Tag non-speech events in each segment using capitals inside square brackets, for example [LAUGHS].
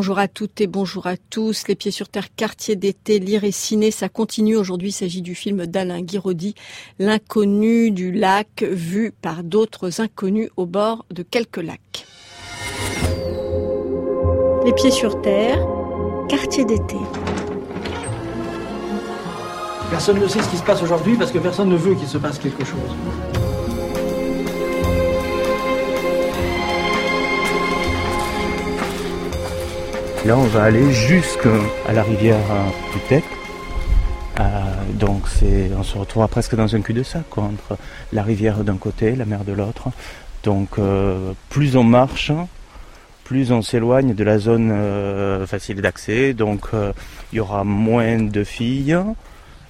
Bonjour à toutes et bonjour à tous. Les pieds sur terre, quartier d'été, lire et ciné, ça continue. Aujourd'hui, il s'agit du film d'Alain Guiraudy, L'inconnu du lac, vu par d'autres inconnus au bord de quelques lacs. Les pieds sur terre, quartier d'été. Personne ne sait ce qui se passe aujourd'hui parce que personne ne veut qu'il se passe quelque chose. Là, on va aller jusqu'à la rivière du Tech. Euh, donc, on se retrouvera presque dans un cul-de-sac, entre la rivière d'un côté, la mer de l'autre. Donc, euh, plus on marche, plus on s'éloigne de la zone euh, facile d'accès. Donc, il y aura moins de filles,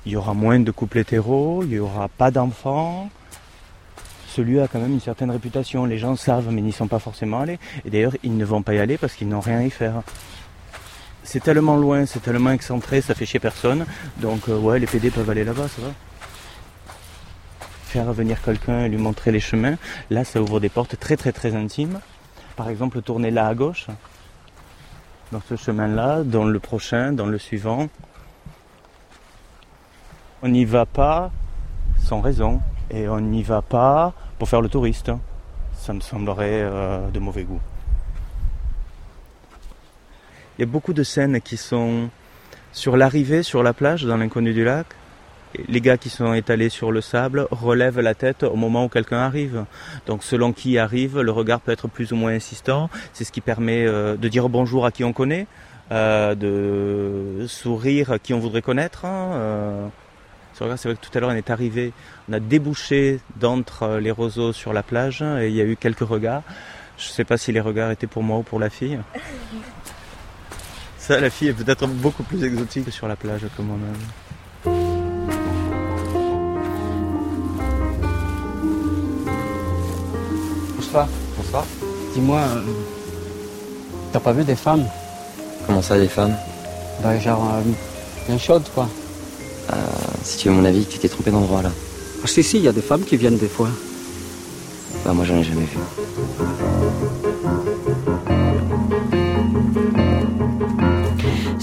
il y aura moins de couples hétéros, il n'y aura pas d'enfants. Ce lieu a quand même une certaine réputation. Les gens savent, mais n'y sont pas forcément allés. Et d'ailleurs, ils ne vont pas y aller parce qu'ils n'ont rien à y faire c'est tellement loin, c'est tellement excentré, ça fait chier personne. Donc euh, ouais, les PD peuvent aller là-bas, ça va. Faire venir quelqu'un et lui montrer les chemins, là ça ouvre des portes très très très intimes. Par exemple, tourner là à gauche, dans ce chemin-là, dans le prochain, dans le suivant. On n'y va pas sans raison et on n'y va pas pour faire le touriste. Ça me semblerait euh, de mauvais goût. Il y a beaucoup de scènes qui sont sur l'arrivée sur la plage dans l'inconnu du lac. Les gars qui sont étalés sur le sable relèvent la tête au moment où quelqu'un arrive. Donc selon qui arrive, le regard peut être plus ou moins insistant. C'est ce qui permet euh, de dire bonjour à qui on connaît, euh, de sourire à qui on voudrait connaître. Hein. C'est vrai que tout à l'heure on est arrivé, on a débouché d'entre les roseaux sur la plage et il y a eu quelques regards. Je ne sais pas si les regards étaient pour moi ou pour la fille. Ça, la fille est peut-être beaucoup plus exotique sur la plage que moi-même. Bonsoir. Bonsoir. Dis-moi, euh, t'as pas vu des femmes? Comment ça, des femmes? Bah, genre, euh, bien chaudes, quoi. Euh, si tu veux mon avis, tu t'es trompé d'endroit là. Ah, si, si, il y a des femmes qui viennent des fois. Bah, moi, j'en ai jamais vu.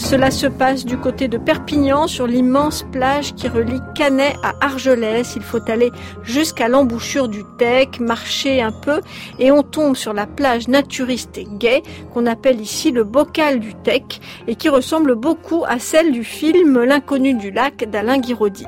Cela se passe du côté de Perpignan sur l'immense plage qui relie Canet à Argelès. Il faut aller jusqu'à l'embouchure du Tech, marcher un peu et on tombe sur la plage naturiste et gaie qu'on appelle ici le bocal du Tech et qui ressemble beaucoup à celle du film L'inconnu du lac d'Alain Guiraudy.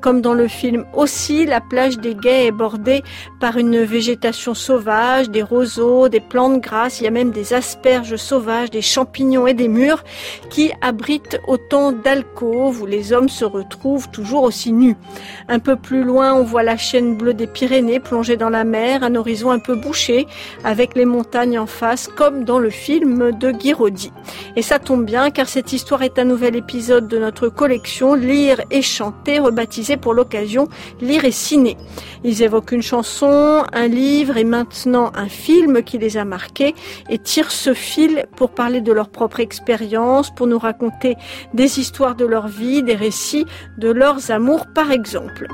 Comme dans le film aussi, la plage des Guets est bordée par une végétation sauvage, des roseaux, des plantes grasses, il y a même des asperges sauvages, des champignons et des murs qui abritent autant d'alcôves où les hommes se retrouvent toujours aussi nus. Un peu plus loin, on voit la chaîne bleue des Pyrénées plongée dans la mer, un horizon un peu bouché avec les montagnes en face comme dans le film de Guiraudy. Et ça tombe bien car cette histoire est un nouvel épisode de notre collection Lire et chanter rebaptisé pour l'occasion Lire et ciné. Ils évoquent une chanson, un livre et maintenant un film qui les a marqués et tirent ce fil pour parler de leur propre expérience, pour nous raconter des histoires de leur vie, des récits de leurs amours par exemple.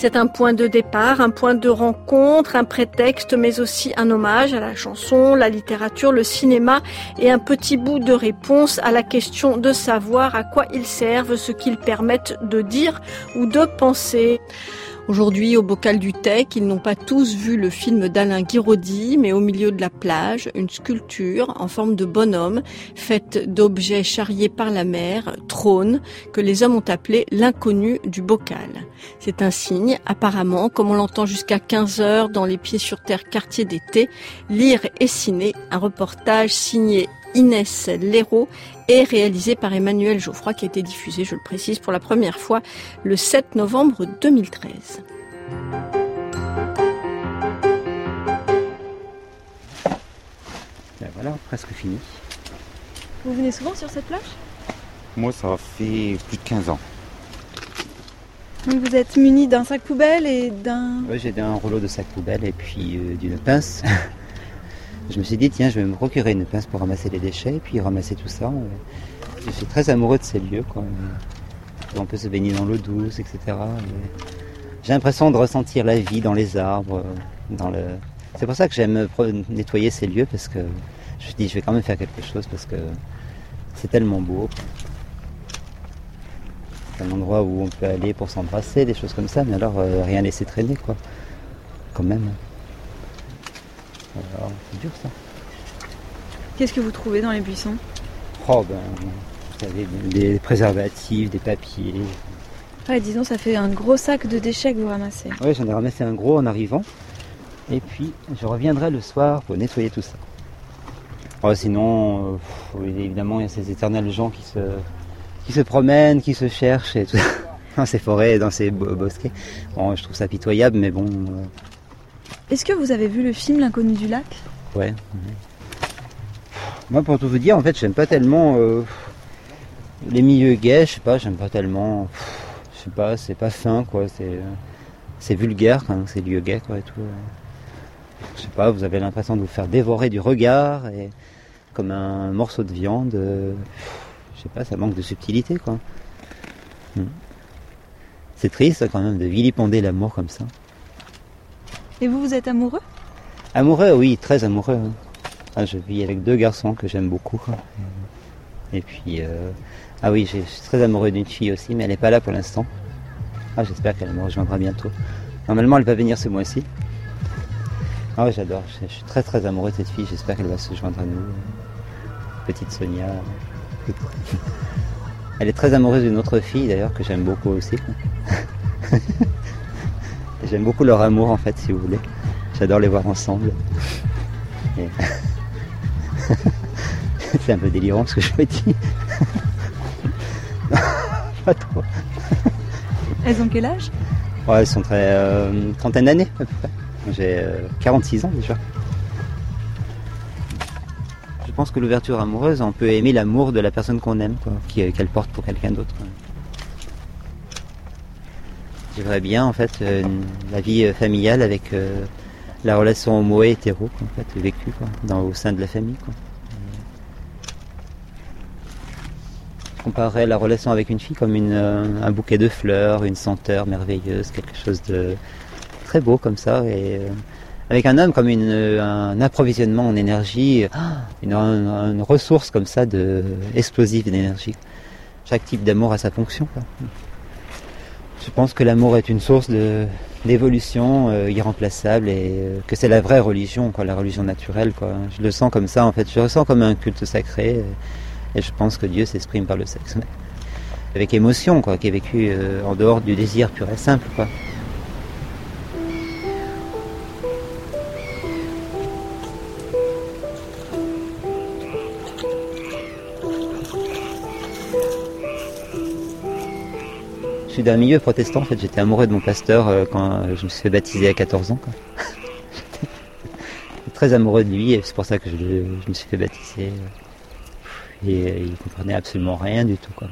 C'est un point de départ, un point de rencontre, un prétexte, mais aussi un hommage à la chanson, la littérature, le cinéma et un petit bout de réponse à la question de savoir à quoi ils servent, ce qu'ils permettent de dire ou de penser. Aujourd'hui, au bocal du Tech, ils n'ont pas tous vu le film d'Alain Guiraudy, mais au milieu de la plage, une sculpture en forme de bonhomme, faite d'objets charriés par la mer, trône, que les hommes ont appelé l'inconnu du bocal. C'est un signe, apparemment, comme on l'entend jusqu'à 15 heures dans les pieds sur terre quartier d'été, lire et ciné, un reportage signé Inès Léraud est réalisé par Emmanuel Geoffroy qui a été diffusé, je le précise, pour la première fois le 7 novembre 2013. Ben voilà, presque fini. Vous venez souvent sur cette plage? Moi, ça fait plus de 15 ans. Donc vous êtes muni d'un sac poubelle et d'un... Ouais, j'ai un rouleau de sac poubelle et puis euh, d'une pince. [LAUGHS] je me suis dit, tiens, je vais me procurer une pince pour ramasser les déchets et puis ramasser tout ça. Je suis très amoureux de ces lieux. Quoi. On peut se baigner dans l'eau douce, etc. J'ai l'impression de ressentir la vie dans les arbres. C'est pour ça que j'aime nettoyer ces lieux parce que je dis, je vais quand même faire quelque chose parce que c'est tellement beau. C'est un endroit où on peut aller pour s'embrasser, des choses comme ça, mais alors euh, rien laisser traîner, quoi. Quand même. C'est dur ça. Qu'est-ce que vous trouvez dans les buissons? Oh ben, vous savez, des préservatifs, des papiers. Ouais, disons, ça fait un gros sac de déchets que vous ramassez. Oui, j'en ai ramassé un gros en arrivant. Et puis, je reviendrai le soir pour nettoyer tout ça. Oh, sinon, euh, pff, évidemment, il y a ces éternels gens qui se, qui se promènent, qui se cherchent et tout [LAUGHS] dans ces forêts dans ces bo- bosquets. Bon, je trouve ça pitoyable, mais bon, euh, Est-ce que vous avez vu le film L'inconnu du lac? Ouais. Moi, pour tout vous dire, en fait, j'aime pas tellement euh, les milieux gays, je sais pas, j'aime pas tellement. Je sais pas, c'est pas fin, quoi. C'est, euh, c'est vulgaire quand même, ces lieux gays, quoi, et tout. euh. Je sais pas, vous avez l'impression de vous faire dévorer du regard et comme un morceau de viande. euh, Je sais pas, ça manque de subtilité, quoi. Hmm. C'est triste quand même de vilipender l'amour comme ça. Et vous, vous êtes amoureux? Amoureux, oui, très amoureux. hein. Ah, je vis avec deux garçons que j'aime beaucoup. Et puis, euh, ah oui, je suis très amoureux d'une fille aussi, mais elle n'est pas là pour l'instant. Ah, j'espère qu'elle me rejoindra bientôt. Normalement, elle va venir ce mois-ci. Ah ouais, j'adore. Je suis très très amoureux de cette fille. J'espère qu'elle va se joindre à nous. Petite Sonia. [LAUGHS] Elle est très amoureuse d'une autre fille d'ailleurs que j'aime beaucoup aussi. [LAUGHS] J'aime beaucoup leur amour en fait, si vous voulez. J'adore les voir ensemble. Et- [LAUGHS] C'est un peu délirant ce que je me dis. [LAUGHS] Pas trop. Elles ont quel âge? Ouais, elles sont très. euh, trentaine d'années à peu près. J'ai euh, 46 ans déjà. Je pense que l'ouverture amoureuse, on peut aimer l'amour de la personne qu'on aime, quoi, qui- qu'elle porte pour quelqu'un d'autre. J'aimerais bien en fait euh, la vie euh, familiale avec euh, la relation homo et hétéro en fait, vécue dans, au sein de la famille. Quoi. Je comparerais la relation avec une fille comme une, un bouquet de fleurs, une senteur merveilleuse, quelque chose de très beau comme ça. Et avec un homme comme une, un approvisionnement en énergie, [GASPS] une, un- une ressource comme ça de explosive d'énergie. Chaque type d'amour a sa fonction. Je pense que l'amour est une source d'évolution euh, irremplaçable et euh, que c'est la vraie religion, quoi, la religion naturelle. Quoi. Je le sens comme ça en fait. Je le ressens comme un culte sacré et je pense que Dieu s'exprime par le sexe. ouais. Avec émotion, quoi, qui est vécu euh, en dehors du désir pur et simple. Suis d'un milieu protestant, en fait, j'étais amoureux de mon pasteur euh, quand euh, je me suis fait baptiser à 14 ans. quoi. [LAUGHS] Très amoureux de lui et c'est pour ça que je, me suis fait baptiser. Et euh, il comprenait absolument rien du tout. Quoi.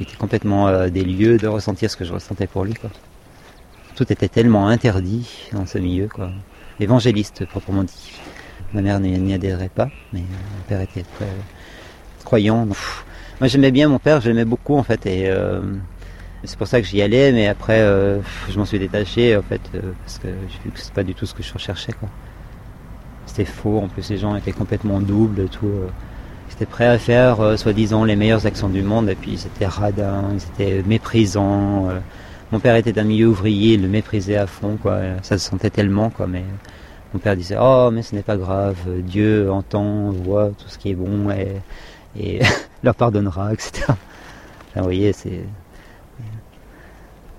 Il était complètement euh, des lieux de ressentir ce que je ressentais pour lui. Quoi. Tout était tellement interdit dans ce milieu. Quoi. Évangéliste proprement dit. Ma mère n'y adhérait pas, mais euh, mon père était très croyant. Moi j'aimais bien mon père, je l'aimais beaucoup en fait. Euh, c'est pour ça que j'y allais, mais après, euh, je m'en suis détaché, en fait, euh, parce que j'ai vu que c'est pas du tout ce que je recherchais, quoi. C'était faux, en plus, les gens étaient complètement doubles, tout. euh. Ils étaient prêts à faire, euh, soi-disant, les meilleures actions du monde, et puis ils étaient radins, ils étaient méprisants. Mon père était d'un milieu ouvrier, il le méprisait à fond, quoi. Ça se sentait tellement, quoi, mais mon père disait, oh, mais ce n'est pas grave, Dieu entend, voit tout ce qui est bon, et, et [LAUGHS] leur pardonnera, etc. Enfin, vous voyez, c'est...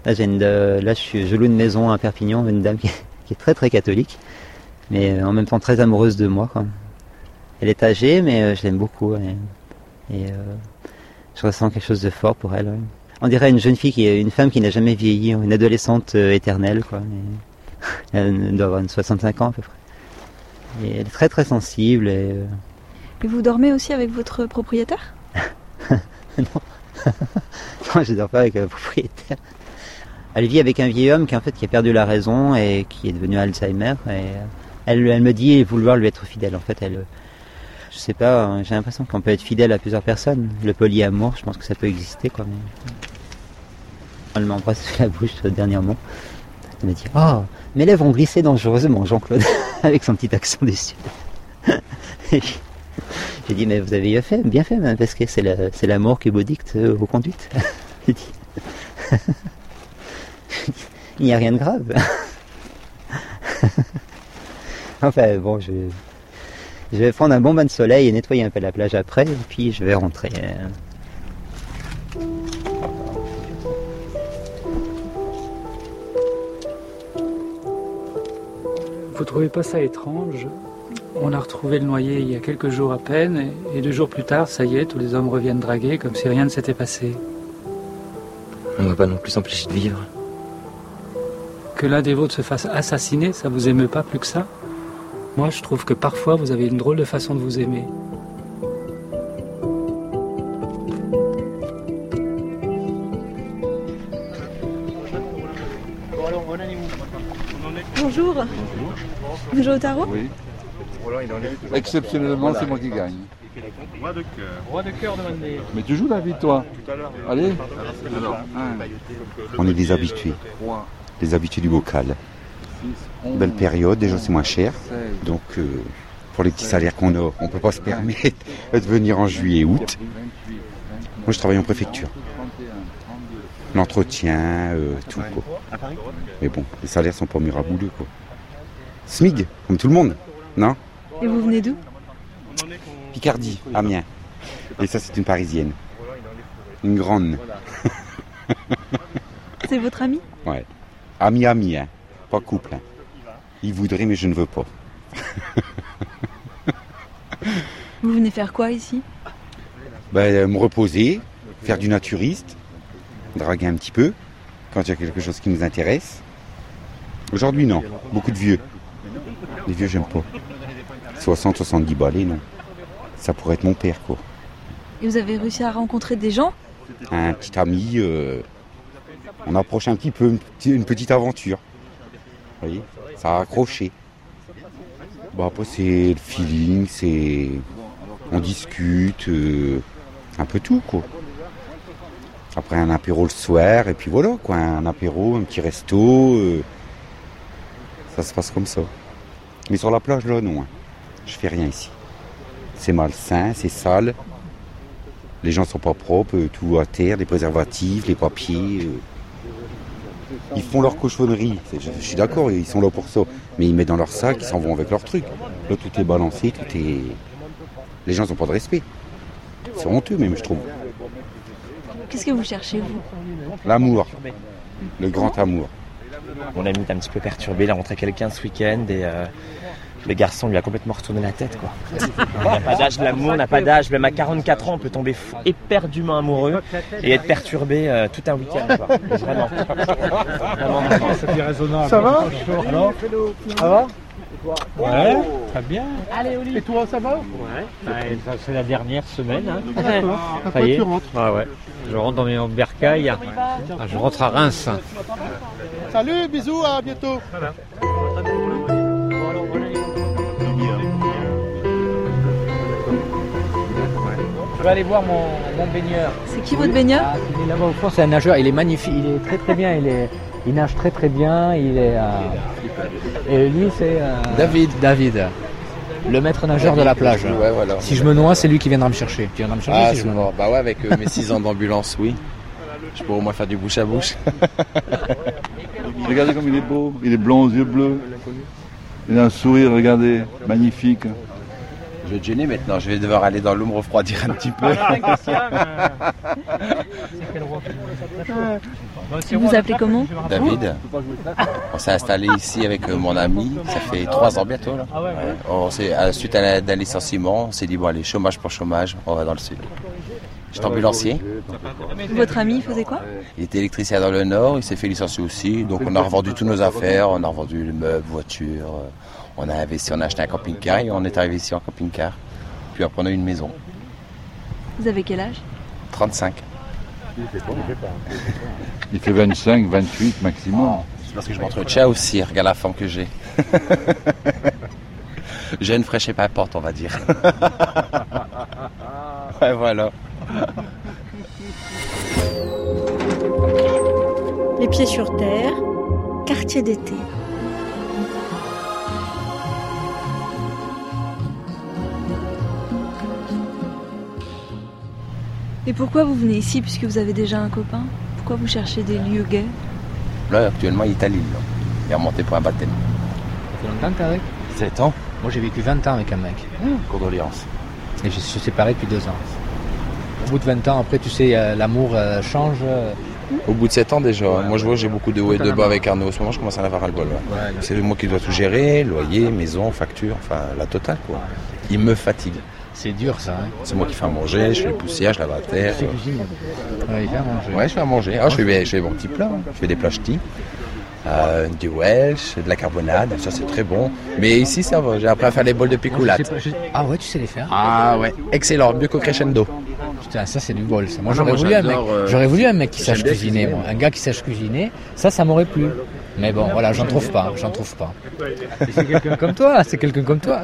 Là, j'ai une, euh, là je, suis, je loue une maison à Perpignan, une dame qui, [LAUGHS] qui est très très catholique, mais en même temps très amoureuse de moi. Quoi. Elle est âgée, mais euh, je l'aime beaucoup. Et, et, euh, je ressens quelque chose de fort pour elle. ouais. On dirait une jeune fille, qui une femme qui n'a jamais vieilli, une adolescente euh, éternelle. Quoi. Et [LAUGHS] elle doit avoir une 65 ans à peu près. Et elle est très très sensible. Et, euh, Et vous dormez aussi avec votre propriétaire? [LAUGHS] Non, je dors pas avec le propriétaire. Elle vit avec un vieil homme qui en fait qui a perdu la raison et qui est devenu Alzheimer. Et elle, me dit vouloir lui être fidèle. En fait, elle, je sais pas, hein, j'ai l'impression qu'on peut être fidèle à plusieurs personnes. Le polyamour, je pense que ça peut exister quoi. Elle m'embrasse sur la bouche euh, dernièrement. Elle me dit Oh, mes lèvres ont glissé dangereusement, Jean-Claude, [LAUGHS] avec son petit accent du sud. [LAUGHS] J'ai dit, mais vous avez bien fait, bien fait, même, parce que c'est l'amour qui vous dicte euh, vos conduites. [LAUGHS] [LAUGHS] Il n'y a rien de grave. [LAUGHS] enfin, bon, je, je vais prendre un bon bain de soleil et nettoyer un peu la plage après, et puis je vais rentrer. Vous trouvez pas ça étrange? On a retrouvé le noyé il y a quelques jours à peine, et, deux jours plus tard, ça y est, tous les hommes reviennent draguer comme si rien ne s'était passé. On va pas non plus s'empêcher de vivre. Que l'un des vôtres se fasse assassiner, ça vous émeut pas plus que ça? Moi, je trouve que parfois, vous avez une drôle de façon de vous aimer. Bonjour. Jouez au tarot? Oui. Exceptionnellement, c'est moi qui gagne. Roi de cœur demandé. Mais tu joues la vie, toi Allez On est des habitués, des habitués du bocal. Belle période, déjà c'est moins cher. Donc euh, pour les petits salaires qu'on a, on peut pas se permettre de venir en juillet et août. Moi je travaille en préfecture. L'entretien, euh, tout quoi. Mais bon, les salaires sont pas mirabouleux quoi. SMIG, comme tout le monde, non? Et vous venez d'où? Picardie, Amiens. Et ça c'est une parisienne. Une grande. C'est votre ami? Ouais. Ami, ami, hein. Pas couple. hein. Il voudrait, mais je ne veux pas. [LAUGHS] Vous venez faire quoi ici? Ben, euh, me reposer, faire du naturiste, draguer un petit peu, quand il y a quelque chose qui nous intéresse. Aujourd'hui, non. Beaucoup de vieux. Les vieux, j'aime pas. 60, 70 balais, non. Ça pourrait être mon père, quoi. Et vous avez réussi à rencontrer des gens? Un petit ami, euh, on approche un petit peu, une, petite- aventure. Vous voyez Ça a accroché. Bon, après, c'est le feeling, c'est. On discute, euh, un peu tout, quoi. Après, un apéro le soir, et puis voilà, quoi. Un apéro, un petit resto. euh, ça se passe comme ça. Mais sur la plage, là, non. hein. Je fais rien ici. C'est malsain, c'est sale. Les gens sont pas propres, euh, tout à terre, les préservatifs, les papiers. Ils font leur cochonnerie, je suis d'accord, ils sont là pour ça. Mais ils mettent dans leur sac, ils s'en vont avec leur truc. Là, tout est balancé, tout est. Les gens n'ont pas de respect. C'est honteux, même, je trouve. Qu'est-ce que vous cherchez, vous L'amour, le grand amour. Mon ami est un petit peu perturbé, il a rencontré quelqu'un ce week-end et euh, le garçon lui a complètement retourné la tête quoi. On n'a pas d'âge de l'amour, on n'a pas d'âge, même à 44 ans on peut tomber fou, éperdument amoureux et être perturbé euh, tout un week-end quoi. Vraiment. Vraiment. Ça va Alors Ça va Ouais, très bien. Allez, Et toi, ça va Ouais, ouais, ça, c'est la dernière semaine. Hein. D'accord. Ça y est. tu rentres. Ah ouais. Je rentre dans mes bercailles. Ah, Je rentre à Reims. Salut, bisous, à bientôt. Vais aller voir mon, mon baigneur. C'est qui votre baigneur Ah, Il est là-bas au fond, c'est un nageur. Il est magnifique, il est très très bien. Il, est, il nage très très bien. Il est. euh, Et lui, c'est. euh, David. David. Le maître nageur de la plage. Ouais, voilà. Si je me noie, c'est lui qui viendra me chercher. Tu viendras me chercher Ah, si je c'est me noie. bon. Bah ouais, avec euh, mes 6 ans d'ambulance, oui. Je pourrais au moins faire du bouche à bouche. [LAUGHS] Regardez comme il est beau. Il est blond aux yeux bleus. Il a un sourire, regardez, magnifique. Je vais te gêner maintenant, je vais devoir aller dans l'eau me refroidir un petit peu. [LAUGHS] Vous vous appelez comment David, on s'est installé ici avec euh, mon ami, ça fait trois ans bientôt. Là. Ouais. On s'est, à- suite à d'un licenciement, on s'est dit, bon allez, chômage pour chômage, on va dans le sud. J'étais ambulancier, Votre ami, il faisait quoi il était électricien dans le nord, il s'est fait licencier aussi, donc on a revendu toutes nos affaires, on a revendu les meubles, voitures, euh, on a investi, on a acheté un camping-car et on est arrivé ici en camping-car. Puis après on a eu une maison, Vous avez quel âge? 35. Il fait 25, 28 maximum. C'est parce que je m'entretiens aussi, regarde la femme que j'ai. [LAUGHS] Jeune, fraîche et pas porte, on va dire. [LAUGHS] ouais, voilà. Les pieds sur terre, quartier d'été. Et pourquoi vous venez ici puisque vous avez déjà un copain? Pourquoi vous cherchez des lieux gays? Là, actuellement, il est à Lille. là. Il est remonté pour un baptême. Ça fait longtemps que t'es avec 7 ans Moi j'ai vécu 20 ans avec un mec. Condoléances. Et je suis séparé depuis deux ans. Au bout de 20 ans, après tu sais, euh, l'amour euh, change. euh, Au bout de 7 ans déjà, moi je vois j'ai beaucoup de hauts et de bas avec Arnaud. En ce moment, je commence à en avoir ras le bol. ouais. Ouais, C'est moi qui dois tout gérer, loyer, maison, facture, enfin la totale quoi. Il me fatigue. C'est dur ça. Hein. C'est moi qui fais à manger, je fais les poussières, je lave la terre. C'est cuisine. Ouais, il fait à manger. Ouais, je fais à manger. Ah, je, fais, je fais mon petit plat. hein. Je fais des plats ch'tis. Euh, du Welsh, de la carbonade, ça c'est très bon. Mais ici ça va, j'ai appris à faire les bols de picoulate. Ah ouais, tu sais les faire? Ah ouais, excellent, mieux qu'au crescendo. Putain, ça c'est du bol. Ça. Moi Ah j'aurais voulu un mec. euh, J'aurais voulu un mec qui sache cuisiner, cuisiner, moi. moi. Un gars qui sache cuisiner. Ça, ça m'aurait plu. Mais bon, voilà, j'en trouve pas. J'en trouve pas. C'est quelqu'un comme toi. C'est quelqu'un comme toi.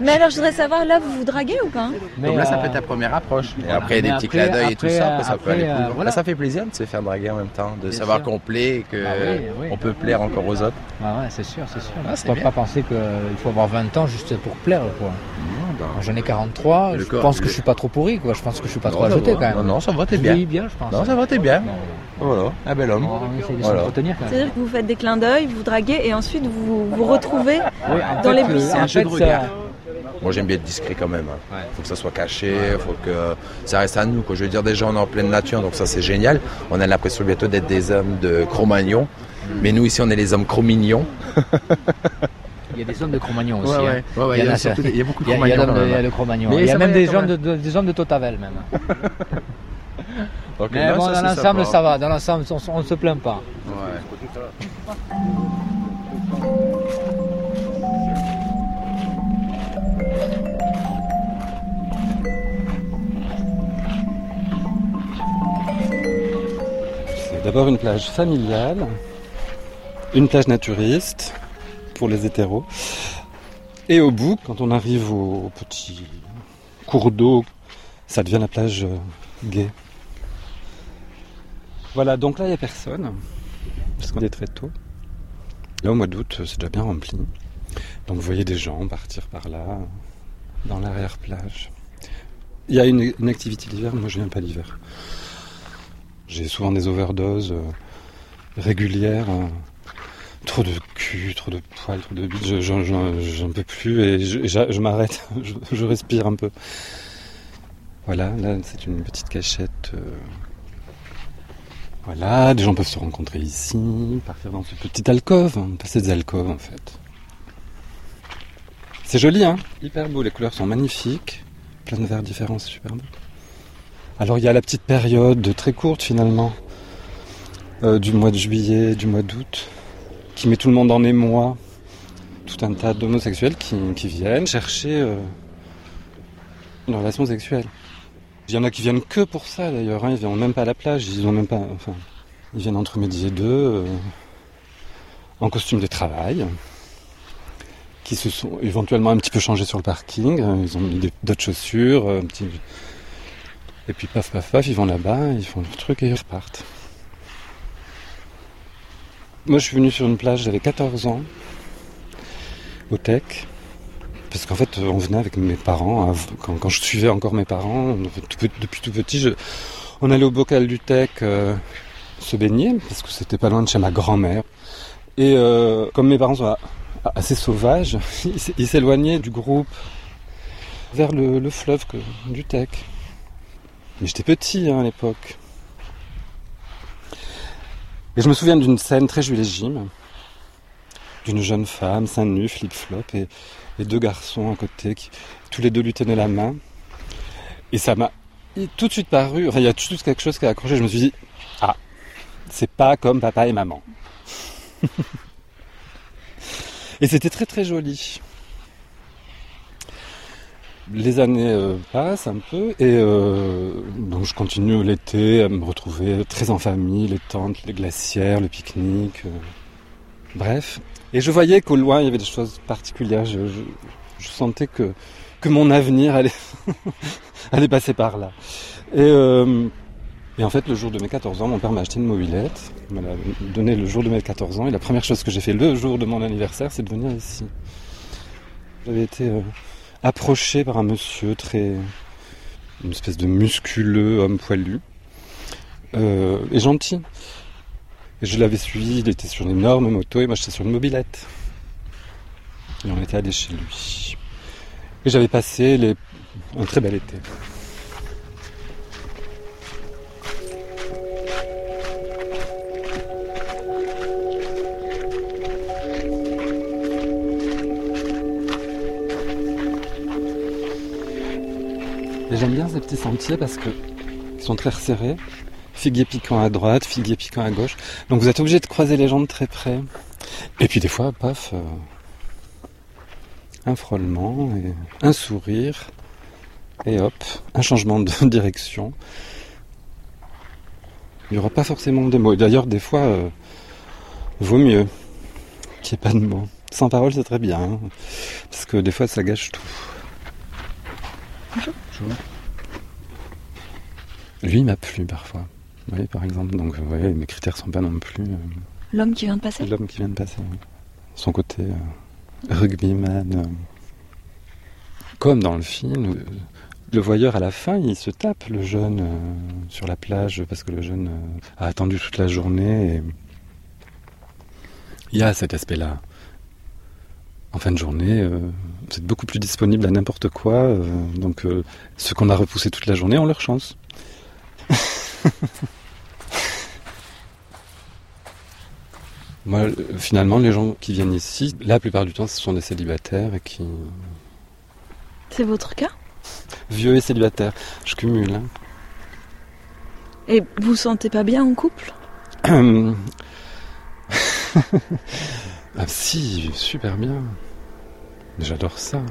Mais alors je voudrais savoir, là vous vous draguez ou pas Mais, Donc là, ça euh, peut être ta première approche. Et voilà. après, des Mais petits après- clins d'œil et tout après, ça, après, ça peut aller plus euh, loin. voilà. Là, ça fait plaisir de se faire draguer en même temps, de Bien savoir qu'on plaît et qu'on Ah oui, oui. peut plaire encore aux autres. Ah ouais, c'est sûr, c'est sûr. Ah, Il c'est faut bien. pas penser qu'il faut avoir 20 ans juste pour plaire, quoi. bah. Moi, J'en ai 43. Le je corps, pense que je suis pas trop pourri, quoi. Je pense que je suis pas Non, trop à ça jeter va. quand même. Non, non, ça va, t'es bien. bien, je pense. Non, ça va, t'es bien. Non. Voilà, un bel homme. De Voilà. C'est-à-dire que vous faites des clins d'œil, vous draguez et ensuite vous vous retrouvez Oui, dans fait, les euh, buissons. en fait, ça- Moi j'aime bien être discret quand même. Il faut que ça soit caché, faut que ça reste à nous. Quoi. Je veux dire, déjà on est en pleine nature, donc ça c'est génial. On a l'impression bientôt d'être des hommes de Cro-Magnon. Mais nous ici on est les hommes Cro-Mignons. [LAUGHS] Il y a des hommes de Cro-Magnon aussi. Ouais, hein. ouais. Ouais, ouais, il y a des- y beaucoup de Il y a- il y a de- il y a de Cro-Magnon. Mais Il y a ça même des gens de, de- des hommes de Totavel même. [LAUGHS] Donc, Mais non, bon, ça, dans l'ensemble, sympa. ça va. Dans l'ensemble, on, on ne se plaint pas. Ouais. C'est d'abord une plage familiale, une plage naturiste pour les hétéros. Et au bout, quand on arrive au petit cours d'eau, ça devient la plage euh, gay. Voilà, donc là, il n'y a personne, parce qu'on est très tôt. Là, au mois d'août, c'est déjà bien rempli. Donc vous voyez des gens partir par là, dans l'arrière-plage. Il y a une, activité l'hiver, moi je viens pas l'hiver. J'ai souvent des overdoses euh, régulières. euh, trop de trop de poils, trop de bite. Je- J'en j'en peux plus et je, je- je m'arrête. [LAUGHS] Je, je respire un peu. Voilà, là c'est une petite cachette. euh, Voilà, des gens peuvent se rencontrer ici, partir dans ce petit alcôve, hein, passer des alcôves en fait. C'est joli, hein Hyper beau, les couleurs sont magnifiques. Plein de verres différents, c'est super beau. Alors il y a la petite période très courte finalement, euh, du mois de juillet, du mois d'août, qui met tout le monde en émoi. Tout un tas d'homosexuels qui, viennent chercher euh, une relation sexuelle. Il y en a qui viennent que pour ça d'ailleurs, hein, ils viennent même pas à la plage, ils ont même pas. Enfin, ils viennent entre midi et deux, euh, en costume de travail, qui se sont éventuellement un petit peu changés sur le parking, euh, ils ont mis d'autres chaussures, euh, un petit, et puis paf paf paf, ils vont là-bas, ils font leur truc et ils repartent. Moi je suis venu sur une plage, j'avais 14 ans, au Tech, parce qu'en fait on venait avec mes parents, quand, je suivais encore mes parents, depuis tout petit, on allait au bocal du Tech euh, se baigner, parce que c'était pas loin de chez ma grand-mère. Et euh, comme mes parents sont assez sauvages, [LAUGHS] ils s'éloignaient du groupe vers le, le fleuve du Tech. Mais j'étais petit hein, à l'époque. Et je me souviens d'une scène très Jules d'une jeune femme, seins nus, flip-flop, et, et deux garçons à côté, qui tous les deux lui tenaient la main. Et ça m'a tout de suite paru, enfin il y a tout de suite quelque chose qui a accroché, je me suis dit, ah, c'est pas comme papa et maman. [LAUGHS] et c'était très très joli. Les années euh, passent un peu et euh, donc je continue l'été à me retrouver très en famille, les tentes, les glacières, le pique-nique, euh, bref. Et je voyais qu'au loin il y avait des choses particulières. Je, je- je sentais que, que mon avenir allait, [LAUGHS] allait passer par là. Et, euh, et en fait, le jour de mes 14 ans, mon père m'a acheté une mobilette. Il me l'a donné le jour de mes 14 ans. Et la première chose que j'ai fait le jour de mon anniversaire, c'est de venir ici. J'avais été euh, approché par un monsieur très, une espèce de musculeux homme poilu, euh, et gentil. Et je l'avais suivi, il était sur une énorme moto et moi j'étais sur une mobilette. Et on était allé chez lui. Et j'avais passé les... un très bel été. J'aime bien ces petits sentiers parce que ils sont très resserrés. Figuier piquant à droite, figuier piquant à gauche. Donc vous êtes obligé de croiser les gens de très près. Et puis des fois, paf, euh, un frôlement, et un sourire, et hop, un changement de [LAUGHS] direction. Il n'y aura pas forcément de mots. D'ailleurs, des fois, euh, vaut mieux qu'il n'y ait pas de mots. Sans parole, c'est très bien. hein, parce que des fois, ça gâche tout. Bonjour. Lui, il m'a plu parfois. Vous voyez, par exemple. Donc, vous voyez, mes critères sont pas non plus. euh, L'homme qui vient de passer L'homme qui vient de passer. oui. Son côté euh, rugbyman. euh, comme dans le film, le voyeur à la fin, il se tape le jeune sur la plage parce que le jeune a attendu toute la journée. Et... Il y a cet aspect-là. En fin de journée, vous êtes beaucoup plus disponible à n'importe quoi. donc, ceux qu'on a repoussés toute la journée ont leur chance. [LAUGHS] Moi, finalement, les gens qui viennent ici, la plupart du temps, ce sont des célibataires et qui. C'est votre cas? Vieux et célibataires. Je cumule. hein. Et vous vous sentez pas bien en couple? [CLEARS THROAT] Ah, si, super bien. J'adore ça.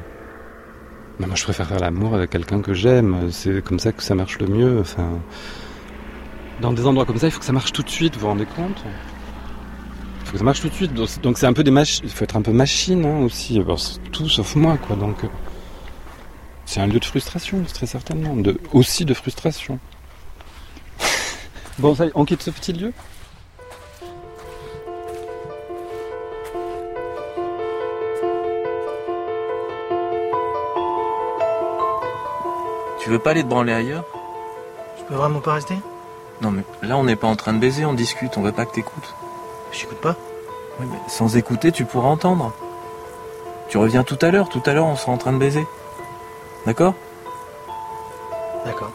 Moi, je préfère faire l'amour avec quelqu'un que j'aime. C'est comme ça que ça marche le mieux. Enfin, dans des endroits comme ça, il faut que ça marche tout de suite. Vous vous rendez compte? Il faut que ça marche tout de suite. Donc, c'est un peu des machines. Il faut être un peu machine hein, aussi. Tout sauf moi, quoi. Donc, euh, c'est un lieu de frustration, très certainement. De, aussi de frustration. [LAUGHS] bon, ça on quitte ce petit lieu? Tu veux pas aller te branler ailleurs? Je peux vraiment pas rester? Non mais là on n'est pas en train de baiser, on discute, on veut pas que t'écoutes. J'écoute pas. Oui, mais sans écouter tu pourras entendre. Tu reviens tout à l'heure, tout à l'heure on sera en train de baiser. D'accord? D'accord.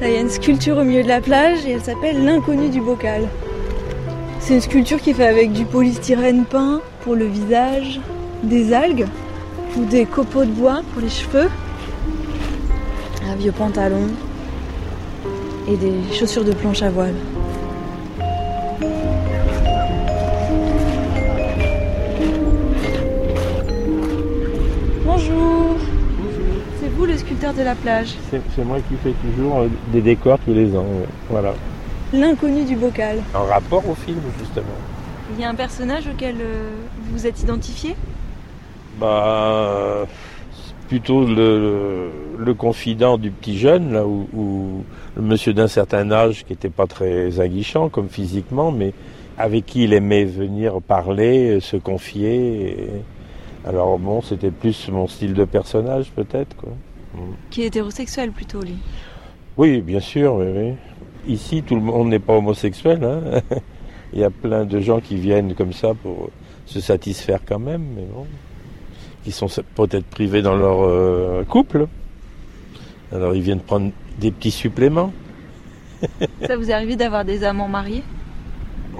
Là, il y a une sculpture au milieu de la plage et elle s'appelle l'inconnu du bocal. C'est une sculpture qui est faite avec du polystyrène peint pour le visage, des algues ou des copeaux de bois pour les cheveux, un vieux pantalon et des chaussures de planche à voile. Bonjour. C'est vous le sculpteur de la plage. C'est moi qui fais toujours euh, des décors tous les ans. Voilà. L'inconnu du bocal. En rapport au film, justement. Il y a un personnage auquel euh, vous vous êtes identifié? Bah, plutôt le, confident du petit jeune, là, où le monsieur d'un certain âge qui n'était pas très aguichant, comme physiquement, mais avec qui il aimait venir parler, se confier. et- Alors bon, c'était plus mon style de personnage, peut-être, quoi. Mm. Qui est hétérosexuel plutôt, lui? Oui, bien sûr, oui, oui. Ici, tout le monde n'est pas homosexuel. hein. [LAUGHS] Il y a plein de gens qui viennent comme ça pour se satisfaire quand même, mais bon, qui sont peut-être privés dans leur euh, couple. Alors ils viennent prendre des petits suppléments. [LAUGHS] Ça vous est arrivé d'avoir des amants mariés?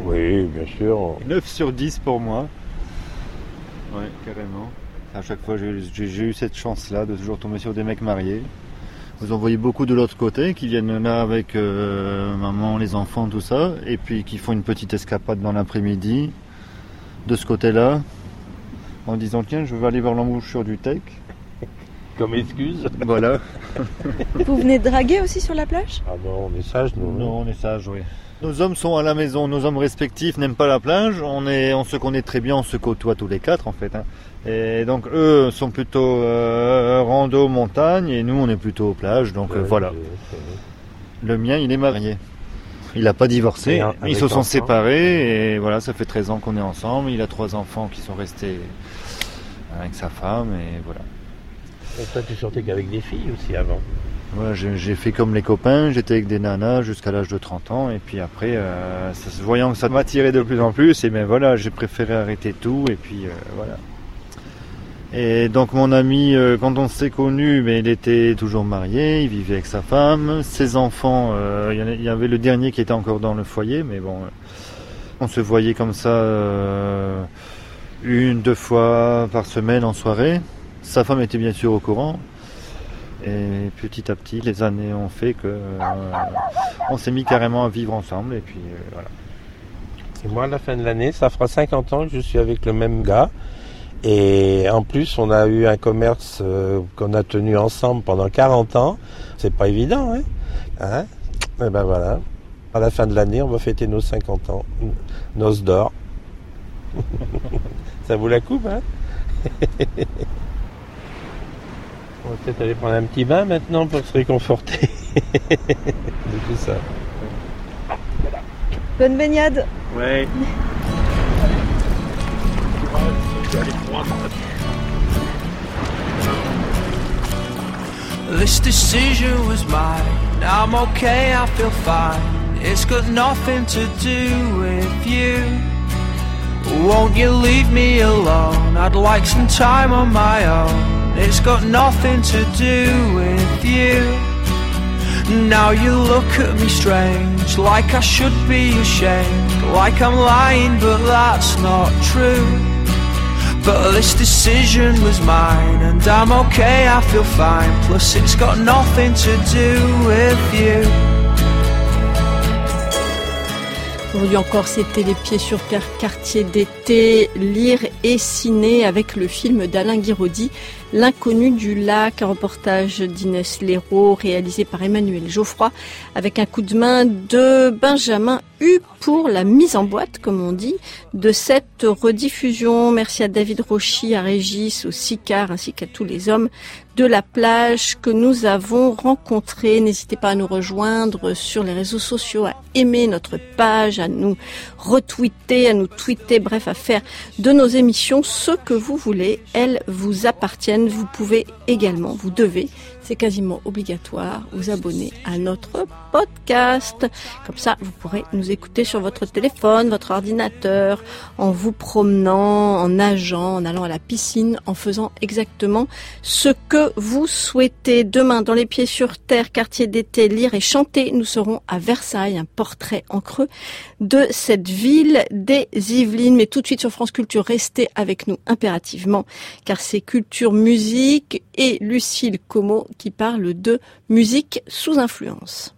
Oui, bien sûr. 9 sur 10 pour moi. Ouais, carrément. À chaque fois, j'ai eu cette chance-là de toujours tomber sur des mecs mariés. Vous en voyez beaucoup de l'autre côté qui viennent là avec euh, maman, les enfants, tout ça, et puis qui font une petite escapade dans l'après-midi de ce côté-là, en disant tiens, je vais aller voir l'embouchure du Tech. Comme excuse. Voilà. Vous venez de draguer aussi sur la plage? Ah non, on est sage, nous. Non, on est sage, oui. Nos hommes sont à la maison, nos hommes respectifs n'aiment pas la plage, on, est, on se connaît très bien, on se côtoie tous les quatre en fait. hein. Et donc eux sont plutôt euh, rando, montagne, et nous on est plutôt plage, donc euh, voilà. Le mien il est marié. Il n'a pas divorcé, Et un- ils se sont séparés, et voilà, ça fait 13 ans qu'on est ensemble, il a trois enfants qui sont restés avec sa femme et voilà. Et toi, tu sortais qu'avec des filles aussi avant Ouais, j'ai j'ai fait comme les copains, j'étais avec des nanas jusqu'à l'âge de 30 ans et puis après, euh, ça, voyant que ça m'attirait de plus en plus, et ben voilà, j'ai préféré arrêter tout et puis euh, voilà. Et donc mon ami, euh, quand on s'est connu, mais il était toujours marié, il vivait avec sa femme, ses enfants, euh, il y avait le dernier qui était encore dans le foyer, mais bon, euh, on se voyait comme ça une, deux fois par semaine en soirée. Sa femme était bien sûr au courant. Et petit à petit, les années ont fait que on s'est mis carrément à vivre ensemble et puis voilà. Et moi, à la fin de l'année, ça fera 50 ans que je suis avec le même gars. Et en plus, on a eu un commerce euh, qu'on a tenu ensemble pendant 40 ans. C'est pas évident, hein, hein Et ben voilà. À la fin de l'année, on va fêter nos 50 ans. Noces d'or. [LAUGHS] ça vaut la coupe, hein [LAUGHS] On va peut-être aller prendre un petit bain maintenant pour se réconforter. [LAUGHS] C'est tout ça. Bonne baignade Ouais. This decision was mine. Now I'm okay, I feel fine. It's got nothing to do with you. Won't you leave me alone? I'd like some time on my own. It's got nothing to do with you. Now you look at me strange, like I should be ashamed, like I'm lying, but that's not true. But this decision was mine, and I'm okay, I feel fine. Plus, it's got nothing to do with you. Aujourd'hui encore, c'était Les Pieds sur Terre, quartier d'été, lire et ciné avec le film d'Alain Guiraudy, L'inconnu du lac, un reportage d'Inès Léraud réalisé par Emmanuel Geoffroy avec un coup de main de Benjamin Hu pour la mise en boîte, comme on dit, de cette rediffusion. Merci à David Rochy, à Régis, au Sicard ainsi qu'à tous les hommes de la plage que nous avons rencontrés. N'hésitez pas à nous rejoindre sur les réseaux sociaux, à aimer notre page, à nous retweeter, à nous tweeter, bref, à faire de nos émissions ce que vous voulez. Elles vous appartiennent. Vous pouvez également, vous devez, c'est quasiment obligatoire, vous abonner à notre podcast. Comme ça, vous pourrez nous écouter sur votre téléphone, votre ordinateur, en vous promenant, en nageant, en allant à la piscine, en faisant exactement ce que vous souhaitez. Demain, dans les pieds sur terre, quartier d'été, lire et chanter, nous serons à Versailles, un portrait en creux de cette ville des Yvelines. Mais tout de suite sur France Culture, restez avec nous impérativement, car c'est Culture Musique et Lucille Como qui parle de musique sous influence.